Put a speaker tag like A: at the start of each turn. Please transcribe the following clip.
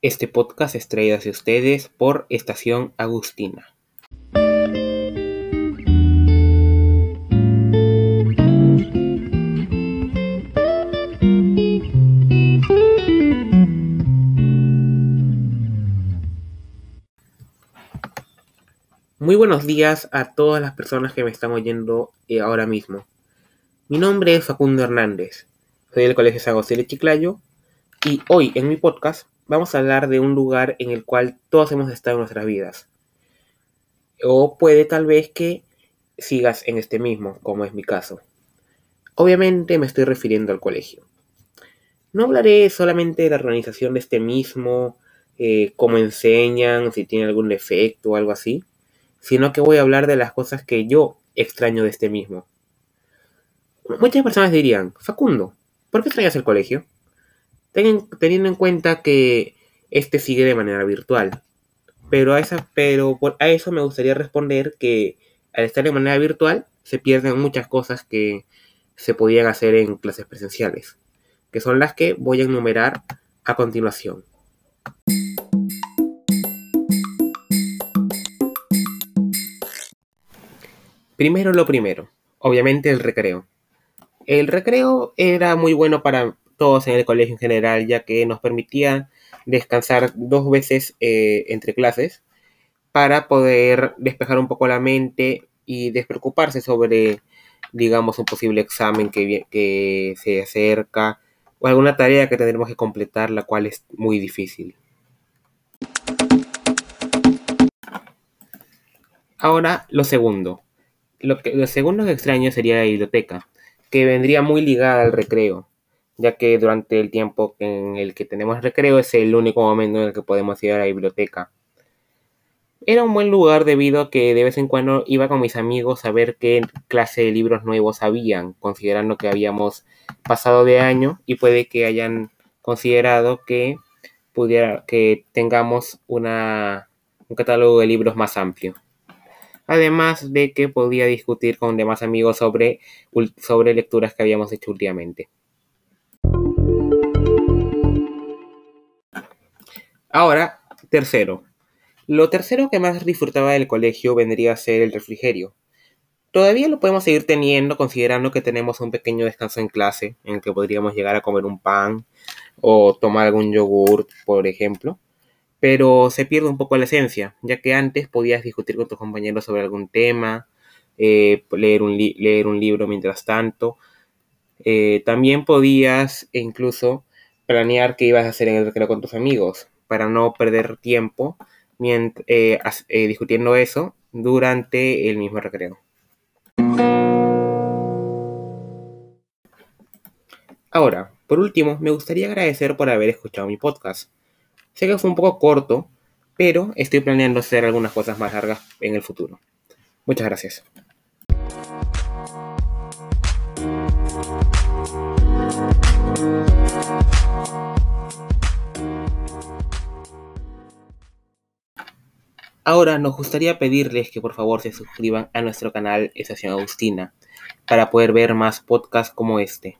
A: Este podcast es traído hacia ustedes por Estación Agustina. Muy buenos días a todas las personas que me están oyendo eh, ahora mismo. Mi nombre es Facundo Hernández, soy del Colegio San José de Chiclayo y hoy en mi podcast vamos a hablar de un lugar en el cual todos hemos estado en nuestras vidas. O puede tal vez que sigas en este mismo, como es mi caso. Obviamente me estoy refiriendo al colegio. No hablaré solamente de la organización de este mismo, eh, cómo enseñan, si tiene algún defecto o algo así sino que voy a hablar de las cosas que yo extraño de este mismo. Muchas personas dirían, Facundo, ¿por qué extrañas el colegio? Teniendo en cuenta que este sigue de manera virtual. Pero a, eso me gustaría responder que al estar de manera virtual se pierden muchas cosas que se podían hacer en clases presenciales, que son las que voy a enumerar a continuación. Primero lo primero, obviamente el recreo. El recreo era muy bueno para todos en el colegio en general, ya que nos permitía descansar dos veces eh, entre clases para poder despejar un poco la mente y despreocuparse sobre, digamos, un posible examen que, que se acerca o alguna tarea que tendremos que completar, la cual es muy difícil. Ahora, lo segundo, lo, que, lo segundo que extraño sería la biblioteca, que vendría muy ligada al recreo, ya que durante el tiempo en el que tenemos recreo es el único momento en el que podemos ir a la biblioteca. Era un buen lugar debido a que de vez en cuando iba con mis amigos a ver qué clase de libros nuevos habían, considerando que habíamos pasado de año y puede que hayan considerado que pudiera que tengamos una, un catálogo de libros más amplio además de que podía discutir con demás amigos sobre, sobre lecturas que habíamos hecho últimamente. Ahora, tercero. Lo tercero que más disfrutaba del colegio vendría a ser el refrigerio. Todavía lo podemos seguir teniendo considerando que tenemos un pequeño descanso en clase en el que podríamos llegar a comer un pan o tomar algún yogur, por ejemplo pero se pierde un poco la esencia, ya que antes podías discutir con tus compañeros sobre algún tema, eh, leer, un leer un libro mientras tanto. Eh, también podías incluso planear qué ibas a hacer en el recreo con tus amigos, para no perder tiempo eh, discutiendo eso durante el mismo recreo. Ahora, por último, me gustaría agradecer por haber escuchado mi podcast. Sé que fue un poco corto, pero estoy planeando hacer algunas cosas más largas en el futuro. Muchas gracias. Ahora nos gustaría pedirles que por favor se suscriban a nuestro canal Estación Agustina para poder ver más podcasts como este.